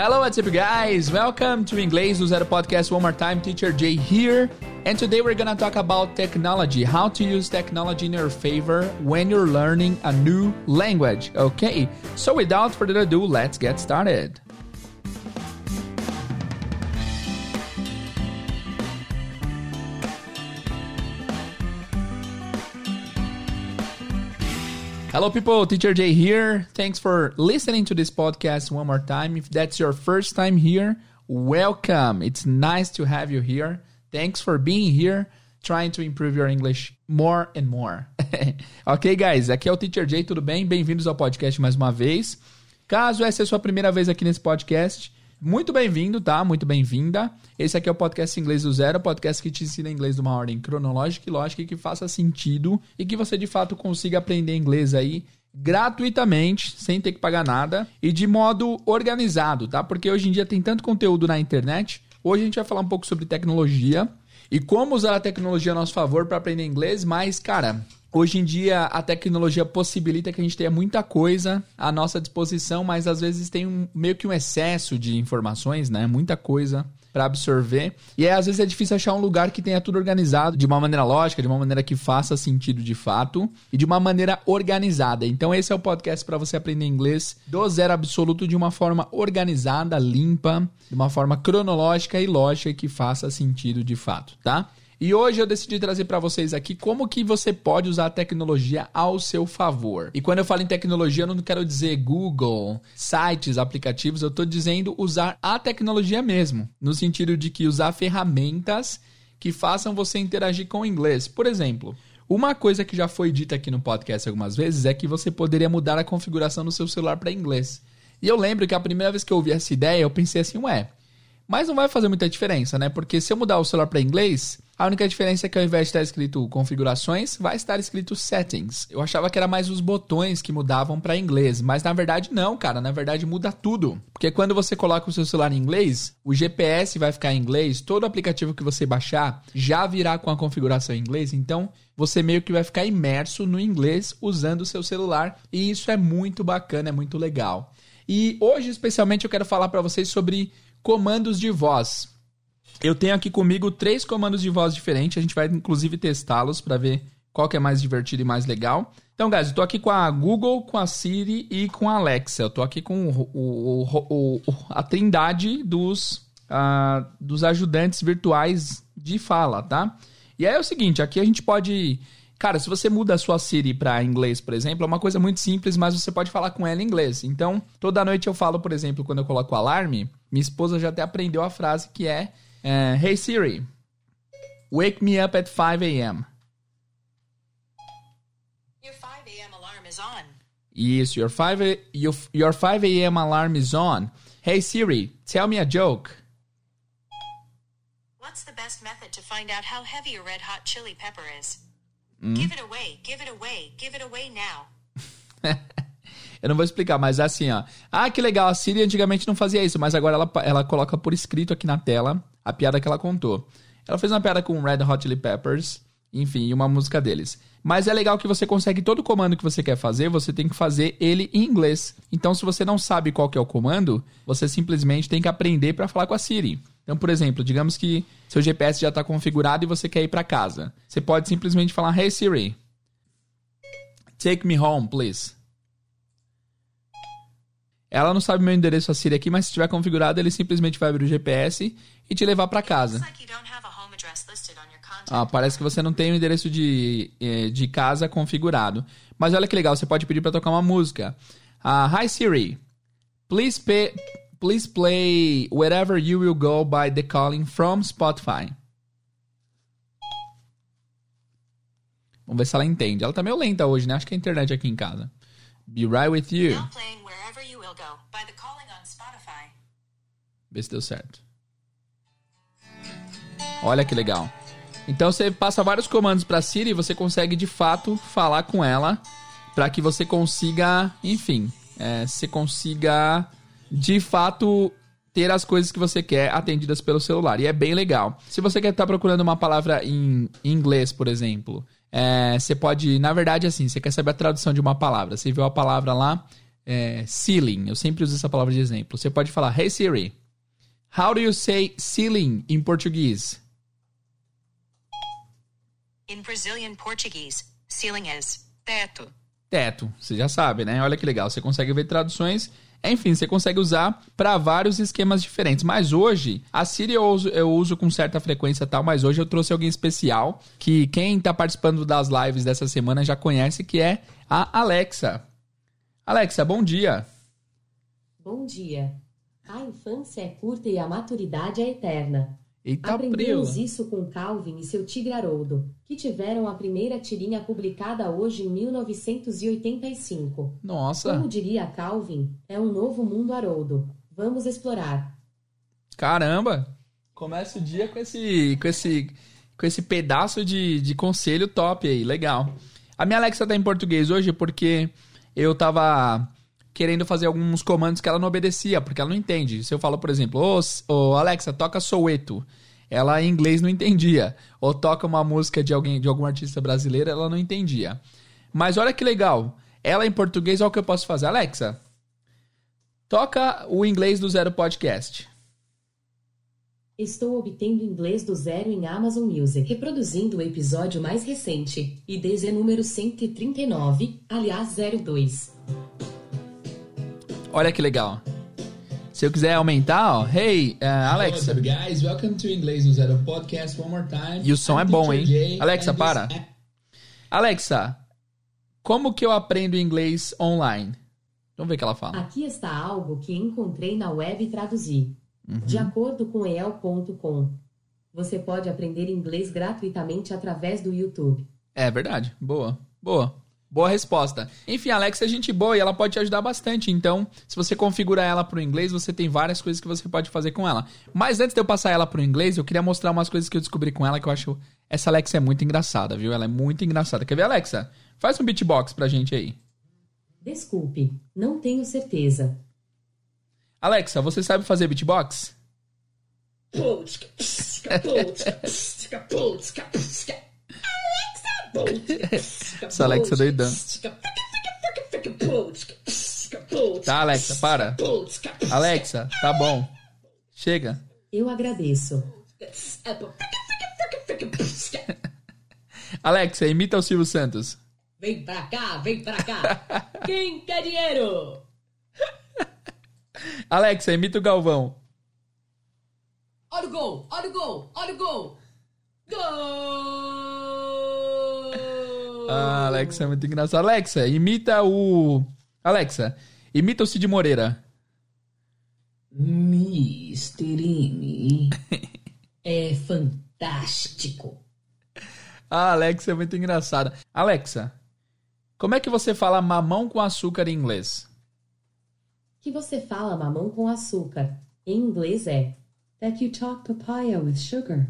Hello, what's up, guys? Welcome to Inglês do Zero Podcast one more time. Teacher Jay here. And today we're gonna talk about technology, how to use technology in your favor when you're learning a new language. Okay, so without further ado, let's get started. Hello, people. Teacher Jay here. Thanks for listening to this podcast one more time. If that's your first time here, welcome. It's nice to have you here. Thanks for being here, trying to improve your English more and more. ok, guys? Aqui é o Teacher Jay, tudo bem? Bem-vindos ao podcast mais uma vez. Caso essa é a sua primeira vez aqui nesse podcast, muito bem-vindo, tá? Muito bem-vinda. Esse aqui é o podcast Inglês do Zero, podcast que te ensina inglês de uma ordem cronológica e lógica e que faça sentido e que você de fato consiga aprender inglês aí gratuitamente, sem ter que pagar nada e de modo organizado, tá? Porque hoje em dia tem tanto conteúdo na internet. Hoje a gente vai falar um pouco sobre tecnologia e como usar a tecnologia a nosso favor para aprender inglês, mas cara, Hoje em dia a tecnologia possibilita que a gente tenha muita coisa à nossa disposição, mas às vezes tem um, meio que um excesso de informações, né? Muita coisa para absorver. E é, às vezes é difícil achar um lugar que tenha tudo organizado de uma maneira lógica, de uma maneira que faça sentido de fato e de uma maneira organizada. Então esse é o podcast para você aprender inglês do zero absoluto de uma forma organizada, limpa, de uma forma cronológica e lógica que faça sentido de fato, tá? E hoje eu decidi trazer para vocês aqui como que você pode usar a tecnologia ao seu favor. E quando eu falo em tecnologia, eu não quero dizer Google, sites, aplicativos, eu estou dizendo usar a tecnologia mesmo, no sentido de que usar ferramentas que façam você interagir com o inglês. Por exemplo, uma coisa que já foi dita aqui no podcast algumas vezes é que você poderia mudar a configuração do seu celular para inglês. E eu lembro que a primeira vez que eu ouvi essa ideia, eu pensei assim, ué, mas não vai fazer muita diferença, né? Porque se eu mudar o celular para inglês, a única diferença é que ao invés de estar escrito configurações, vai estar escrito settings. Eu achava que era mais os botões que mudavam para inglês, mas na verdade não, cara. Na verdade muda tudo. Porque quando você coloca o seu celular em inglês, o GPS vai ficar em inglês, todo aplicativo que você baixar já virá com a configuração em inglês, então você meio que vai ficar imerso no inglês usando o seu celular, e isso é muito bacana, é muito legal. E hoje especialmente eu quero falar para vocês sobre comandos de voz. Eu tenho aqui comigo três comandos de voz diferentes. A gente vai inclusive testá-los para ver qual que é mais divertido e mais legal. Então, guys, eu tô aqui com a Google, com a Siri e com a Alexa. Eu tô aqui com o, o, o, a trindade dos, uh, dos ajudantes virtuais de fala, tá? E aí é o seguinte, aqui a gente pode... Cara, se você muda a sua Siri para inglês, por exemplo, é uma coisa muito simples, mas você pode falar com ela em inglês. Então, toda noite eu falo, por exemplo, quando eu coloco o alarme, minha esposa já até aprendeu a frase que é Uh, hey Siri, wake me up at 5 a.m. Your 5 a.m. alarm is on. Yes, your 5 a, your, your 5 a.m. alarm is on. Hey Siri, tell me a joke. What's the best method to find out how heavy a red hot chili pepper is? Mm. Give it away, give it away, give it away now. Eu não vou explicar, mas é assim, ó. Ah, que legal, a Siri antigamente não fazia isso, mas agora ela, ela coloca por escrito aqui na tela a piada que ela contou. Ela fez uma piada com Red Hot Chili Peppers, enfim, uma música deles. Mas é legal que você consegue todo o comando que você quer fazer, você tem que fazer ele em inglês. Então, se você não sabe qual que é o comando, você simplesmente tem que aprender para falar com a Siri. Então, por exemplo, digamos que seu GPS já está configurado e você quer ir para casa. Você pode simplesmente falar: Hey Siri, take me home, please. Ela não sabe meu endereço a Siri aqui, mas se estiver configurado, ele simplesmente vai abrir o GPS e te levar para casa. Ah, parece que você não tem o endereço de, eh, de casa configurado. Mas olha que legal, você pode pedir para tocar uma música. Uh, Hi Siri, please, pay, please play Wherever You Will Go by The Calling from Spotify. Vamos ver se ela entende. Ela tá meio lenta hoje, né? Acho que é a internet aqui em casa. Be right with you. Now playing Wherever You Will Go by The Calling on Spotify. Vê se deu certo. Olha que legal. Então você passa vários comandos para Siri e você consegue de fato falar com ela para que você consiga, enfim, é, você consiga de fato ter as coisas que você quer atendidas pelo celular. E é bem legal. Se você quer estar tá procurando uma palavra em inglês, por exemplo, é, você pode, na verdade, assim, você quer saber a tradução de uma palavra. Você viu a palavra lá, é, ceiling. Eu sempre uso essa palavra de exemplo. Você pode falar, Hey Siri, how do you say ceiling em português? In Brazilian Portuguese, ceiling is teto. Teto, você já sabe, né? Olha que legal, você consegue ver traduções. Enfim, você consegue usar para vários esquemas diferentes. Mas hoje, a Siri eu uso, eu uso com certa frequência tal, mas hoje eu trouxe alguém especial que quem está participando das lives dessa semana já conhece, que é a Alexa. Alexa, bom dia. Bom dia. A infância é curta e a maturidade é eterna. Eita, Aprendemos prila. isso com Calvin e seu tigre Haroldo, que tiveram a primeira tirinha publicada hoje em 1985. Nossa, Como diria Calvin, é um novo mundo Haroldo. Vamos explorar. caramba. Começa o dia com esse, com esse, com esse pedaço de, de conselho top aí, legal. A minha Alexa tá em português hoje porque eu tava querendo fazer alguns comandos que ela não obedecia, porque ela não entende. Se eu falo, por exemplo, ô ô, Alexa, toca Soweto. Ela em inglês não entendia. Ou toca uma música de alguém, de algum artista brasileiro, ela não entendia. Mas olha que legal. Ela em português, olha o que eu posso fazer. Alexa, toca o inglês do Zero Podcast. Estou obtendo inglês do zero em Amazon Music, reproduzindo o episódio mais recente, IDZ número 139, aliás 02. Olha que legal. Se eu quiser aumentar, ó, hey, uh, Alexa. What's up, guys? Welcome to Inglês no Zero Podcast one more time. E o som I'm é bom, hein? Jay, Alexa, this para. Alexa, como que eu aprendo inglês online? Vamos ver o que ela fala. Aqui está algo que encontrei na web e traduzi. De acordo com el.com, você pode aprender inglês gratuitamente através do YouTube. É verdade. Boa. Boa. Boa resposta. Enfim, a Alexa é gente boa e ela pode te ajudar bastante. Então, se você configurar ela para o inglês, você tem várias coisas que você pode fazer com ela. Mas antes de eu passar ela para o inglês, eu queria mostrar umas coisas que eu descobri com ela que eu acho. Essa Alexa é muito engraçada, viu? Ela é muito engraçada. Quer ver, Alexa? Faz um beatbox pra gente aí. Desculpe, não tenho certeza. Alexa, você sabe fazer beatbox? Essa Alexa é doidão. Tá, Alexa, para. Alexa, tá bom. Chega. Eu agradeço. Alexa, imita o Silvio Santos. Vem pra cá, vem pra cá. Quem quer dinheiro? Alexa, imita o Galvão. Olha o gol, olha o gol, olha o gol. Gol! Ah, Alexa é muito engraçado. Alexa, imita o. Alexa, imita o Cid Moreira. Misterine. É fantástico. Ah, Alexa é muito engraçada. Alexa, como é que você fala mamão com açúcar em inglês? Que você fala mamão com açúcar. Em inglês é That you talk papaya with sugar.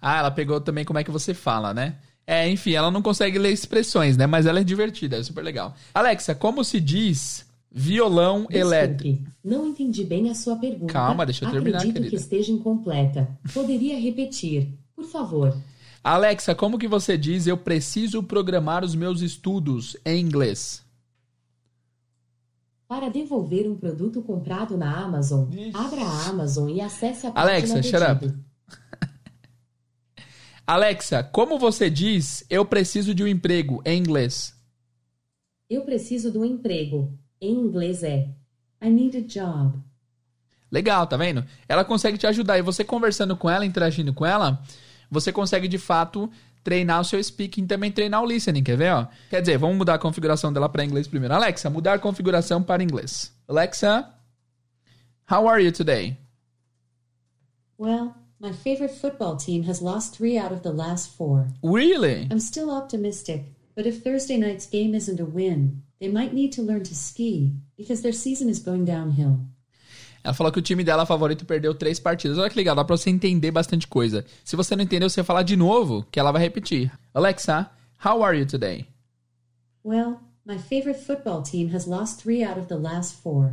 Ah, ela pegou também como é que você fala, né? É, enfim, ela não consegue ler expressões, né? Mas ela é divertida, é super legal. Alexa, como se diz violão elétrico? Desculpe, não entendi bem a sua pergunta. Calma, deixa eu terminar, Acredito querida. que esteja incompleta. Poderia repetir, por favor. Alexa, como que você diz eu preciso programar os meus estudos em inglês? Para devolver um produto comprado na Amazon, abra a Amazon e acesse a página Alexa, shut up. Alexa, como você diz eu preciso de um emprego em inglês? Eu preciso do emprego. Em inglês é I need a job. Legal, tá vendo? Ela consegue te ajudar e você conversando com ela, interagindo com ela, você consegue de fato treinar o seu speaking e também treinar o listening, quer ver? Ó? Quer dizer, vamos mudar a configuração dela para inglês primeiro. Alexa, mudar a configuração para inglês. Alexa, how are you today? Well, my favorite football team has lost three out of the last four. Really? I'm still optimistic, but if Thursday night's game isn't a win, they might need to learn to ski because their season is going downhill. Ela falou que o time dela favorito perdeu três partidas. Olha que legal, dá pra você entender bastante coisa. Se você não entendeu, você falar de novo, que ela vai repetir. Alexa, how are you today? Well, my favorite football team has lost three out of the last four.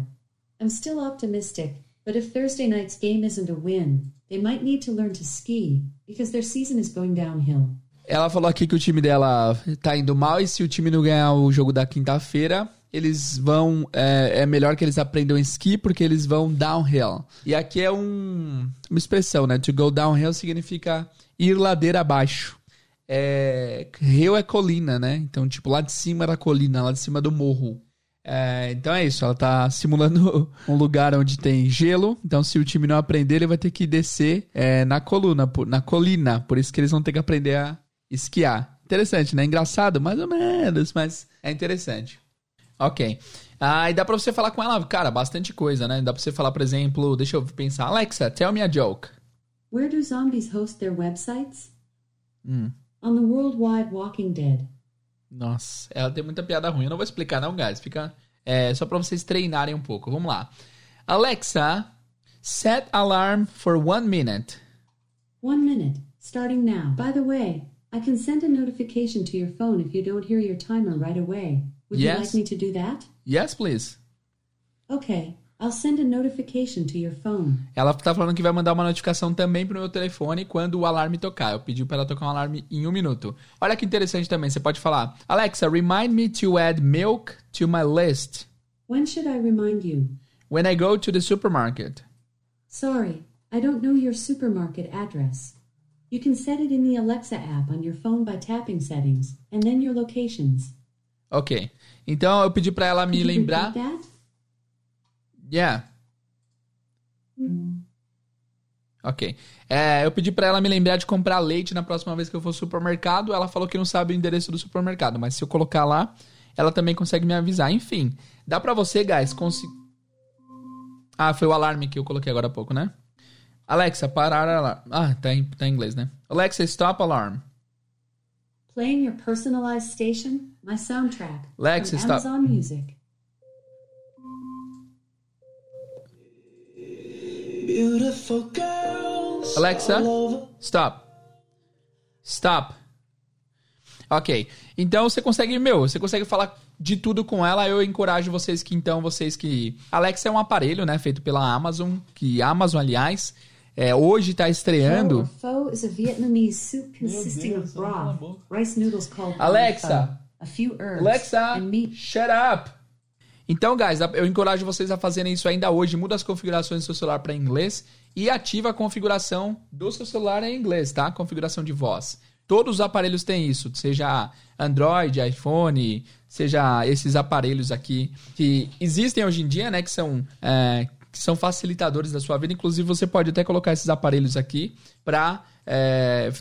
I'm still optimistic, but if Thursday night's game isn't a win, they might need to learn to ski because their season is going downhill. Ela falou aqui que o time dela tá indo mal e se o time não ganhar o jogo da quinta-feira, eles vão. É, é, melhor que eles aprendam esqui porque eles vão downhill. E aqui é um, uma expressão, né? To go downhill significa ir ladeira abaixo. É, hill é colina, né? Então, tipo, lá de cima da colina, lá de cima do morro. É, então é isso, ela tá simulando um lugar onde tem gelo. Então, se o time não aprender, ele vai ter que descer é, na coluna, na colina. Por isso que eles vão ter que aprender a esquiar. Interessante, né? Engraçado, mais ou menos, mas é interessante. Ok. Ah, e dá pra você falar com ela, cara, bastante coisa, né? Dá pra você falar, por exemplo, deixa eu pensar. Alexa, tell me a joke. Where do zombies host their websites? Hum. On the World Wide Walking Dead. Nossa, ela tem muita piada ruim. Eu não vou explicar, não, guys. Fica é, só pra vocês treinarem um pouco. Vamos lá. Alexa, set alarm for one minute. One minute, starting now. By the way, I can send a notification to your phone if you don't hear your timer right away. Would you like me to do that? Yes, please. Okay, I'll send a notification to your phone. Ela tá falando que vai mandar uma notificação também pro meu telefone quando o alarme tocar. Eu pedi pra ela tocar um alarme em um minuto. Olha que interessante também. Você pode falar: Alexa, remind me to add milk to my list When should I remind you? when I go to the supermarket. Sorry, I don't know your supermarket address. You can set it in the Alexa app on your phone by tapping settings and then your locations. Ok. Então eu pedi pra ela me you lembrar. Yeah. Ok. É, eu pedi pra ela me lembrar de comprar leite na próxima vez que eu for ao supermercado. Ela falou que não sabe o endereço do supermercado, mas se eu colocar lá, ela também consegue me avisar. Enfim, dá pra você, guys, conseguir. Ah, foi o alarme que eu coloquei agora há pouco, né? Alexa, parar alarme. Ah, tá em, tá em inglês, né? Alexa, stop alarm. Playing your personalized station, my soundtrack. Alexa, from stop. Amazon Music. Beautiful girls. Alexa, stop. Stop. Ok. Então você consegue, meu, você consegue falar de tudo com ela. Eu encorajo vocês que, então, vocês que. Alexa é um aparelho, né? Feito pela Amazon. Que Amazon, aliás, é, hoje tá or estreando. pho is a Vietnamese soup consisting Deus, of cala a broth, boca. rice noodles called Alexa. pho, a few herbs, Alexa, and meat. shut up. Então, guys, eu encorajo vocês a fazerem isso ainda hoje. Muda as configurações do seu celular para inglês e ativa a configuração do seu celular em inglês, tá? Configuração de voz. Todos os aparelhos têm isso, seja Android, iPhone, seja esses aparelhos aqui que existem hoje em dia, né? Que são, é, que são facilitadores da sua vida. Inclusive, você pode até colocar esses aparelhos aqui para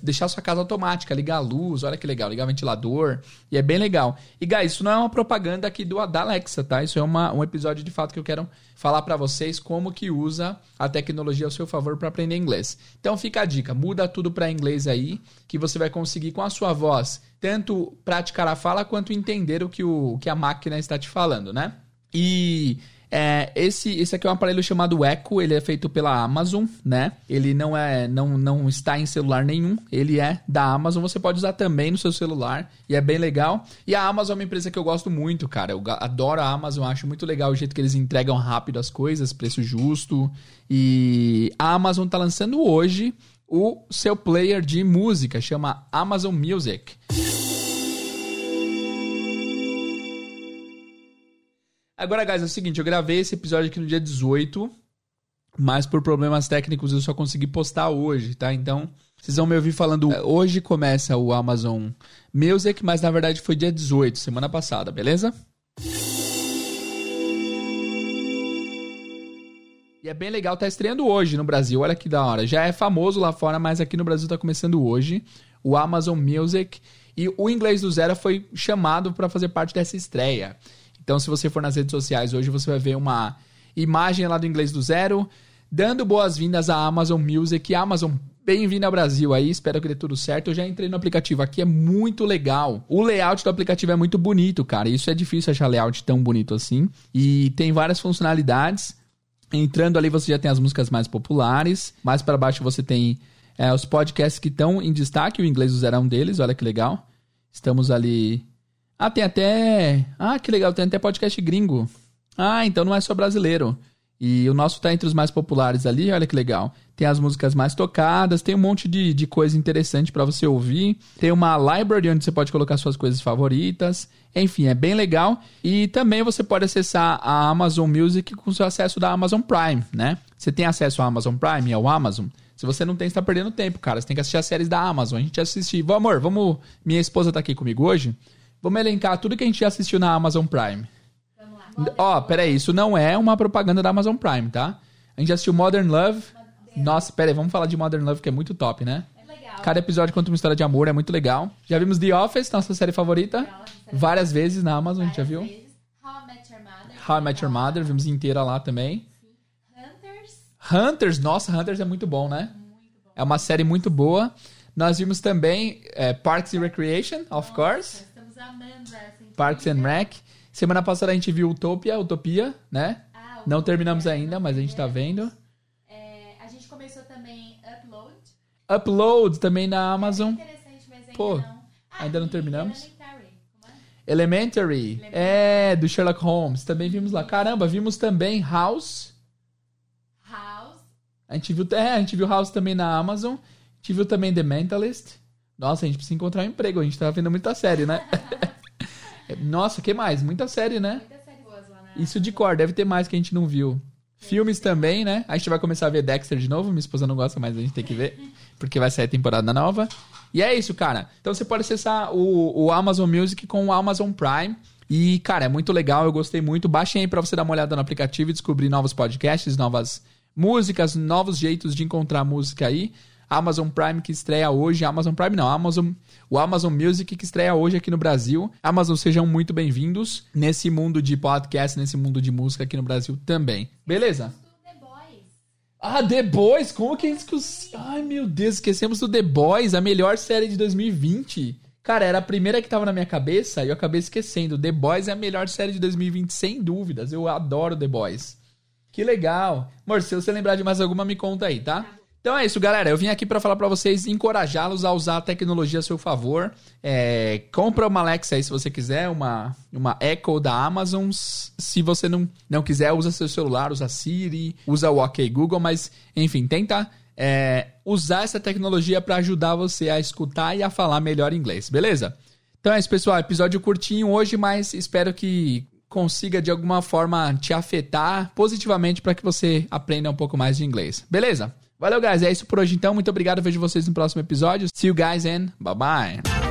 deixar sua casa automática, ligar a luz, olha que legal, ligar ventilador, e é bem legal. E guys, isso não é uma propaganda aqui do da Alexa, tá? Isso é uma, um episódio de fato que eu quero falar para vocês como que usa a tecnologia ao seu favor para aprender inglês. Então fica a dica, muda tudo para inglês aí, que você vai conseguir com a sua voz tanto praticar a fala quanto entender o que, o, que a máquina está te falando, né? E é, esse, esse aqui é um aparelho chamado Echo, ele é feito pela Amazon, né? Ele não é não, não está em celular nenhum, ele é da Amazon, você pode usar também no seu celular e é bem legal. E a Amazon é uma empresa que eu gosto muito, cara. Eu adoro a Amazon, acho muito legal o jeito que eles entregam rápido as coisas, preço justo. E a Amazon tá lançando hoje o seu player de música, chama Amazon Music. Agora, guys, é o seguinte, eu gravei esse episódio aqui no dia 18, mas por problemas técnicos eu só consegui postar hoje, tá? Então, vocês vão me ouvir falando. "É, Hoje começa o Amazon Music, mas na verdade foi dia 18, semana passada, beleza? E é bem legal, tá estreando hoje no Brasil, olha que da hora. Já é famoso lá fora, mas aqui no Brasil tá começando hoje o Amazon Music. E o Inglês do Zero foi chamado para fazer parte dessa estreia. Então, se você for nas redes sociais hoje, você vai ver uma imagem lá do Inglês do Zero, dando boas-vindas à Amazon Music. Amazon, bem-vindo ao Brasil aí, espero que dê tudo certo. Eu já entrei no aplicativo aqui, é muito legal. O layout do aplicativo é muito bonito, cara. Isso é difícil achar layout tão bonito assim. E tem várias funcionalidades. Entrando ali, você já tem as músicas mais populares. Mais para baixo, você tem é, os podcasts que estão em destaque. O Inglês do Zero é um deles, olha que legal. Estamos ali. Ah, tem até. Ah, que legal, tem até podcast gringo. Ah, então não é só brasileiro. E o nosso tá entre os mais populares ali, olha que legal. Tem as músicas mais tocadas, tem um monte de, de coisa interessante para você ouvir. Tem uma library onde você pode colocar suas coisas favoritas. Enfim, é bem legal. E também você pode acessar a Amazon Music com seu acesso da Amazon Prime, né? Você tem acesso ao Amazon Prime, ao Amazon? Se você não tem, você tá perdendo tempo, cara. Você tem que assistir as séries da Amazon. A gente assistiu. Vamos, amor, vamos. Minha esposa tá aqui comigo hoje. Vamos elencar tudo que a gente já assistiu na Amazon Prime. Ó, oh, peraí, isso não é uma propaganda da Amazon Prime, tá? A gente assistiu Modern Love. Nossa, peraí, vamos falar de Modern Love, que é muito top, né? Cada episódio conta uma história de amor, é muito legal. Já vimos The Office, nossa série favorita. Várias vezes na Amazon, a gente já viu. How I Met Your Mother. How I Met Your Mother, vimos inteira lá também. Hunters. Hunters, nossa, Hunters é muito bom, né? É uma série muito boa. Nós vimos também é, Parks and Recreation, of course. Essa. Parks and Rec. Semana passada a gente viu Utopia, Utopia, né? Ah, o Não Utopia, terminamos ainda, mas a gente tá vendo. É, a gente começou também Upload. Upload também na Amazon. Interessante, mas ainda Pô, não. Ah, ainda não terminamos? Elementary, é? Elementary, é, do Sherlock Holmes. Também vimos lá. Caramba, vimos também House. House. A gente viu, é, a gente viu House também na Amazon. A gente viu também The Mentalist. Nossa, a gente precisa encontrar um emprego. A gente tá vendo muita série, né? Nossa, que mais? Muita série, né? Muitas séries boas lá. Isso de cor, deve ter mais que a gente não viu. Filmes também, né? A gente vai começar a ver Dexter de novo. Minha esposa não gosta, mas a gente tem que ver. Porque vai sair a temporada nova. E é isso, cara. Então você pode acessar o, o Amazon Music com o Amazon Prime. E, cara, é muito legal, eu gostei muito. Baixem aí pra você dar uma olhada no aplicativo e descobrir novos podcasts, novas músicas, novos jeitos de encontrar música aí. Amazon Prime que estreia hoje. Amazon Prime não, Amazon, o Amazon Music que estreia hoje aqui no Brasil. Amazon, sejam muito bem-vindos nesse mundo de podcast, nesse mundo de música aqui no Brasil também. Beleza? Ah, The Boys, como que eles... cons- Ai, meu Deus, esquecemos do The Boys, a melhor série de 2020. Cara, era a primeira que tava na minha cabeça e eu acabei esquecendo. The Boys é a melhor série de 2020, sem dúvidas. Eu adoro The Boys. Que legal. Amor, se você lembrar de mais alguma, me conta aí, tá? Então é isso, galera. Eu vim aqui pra falar pra vocês, encorajá-los a usar a tecnologia a seu favor. É, compra uma Alexa aí se você quiser, uma, uma Echo da Amazon. Se você não, não quiser, usa seu celular, usa Siri, usa o OK Google, mas enfim, tenta é, usar essa tecnologia pra ajudar você a escutar e a falar melhor inglês, beleza? Então é isso, pessoal. Episódio curtinho hoje, mas espero que consiga de alguma forma te afetar positivamente para que você aprenda um pouco mais de inglês. Beleza? Valeu, guys. É isso por hoje então. Muito obrigado. Vejo vocês no próximo episódio. See you guys and bye bye.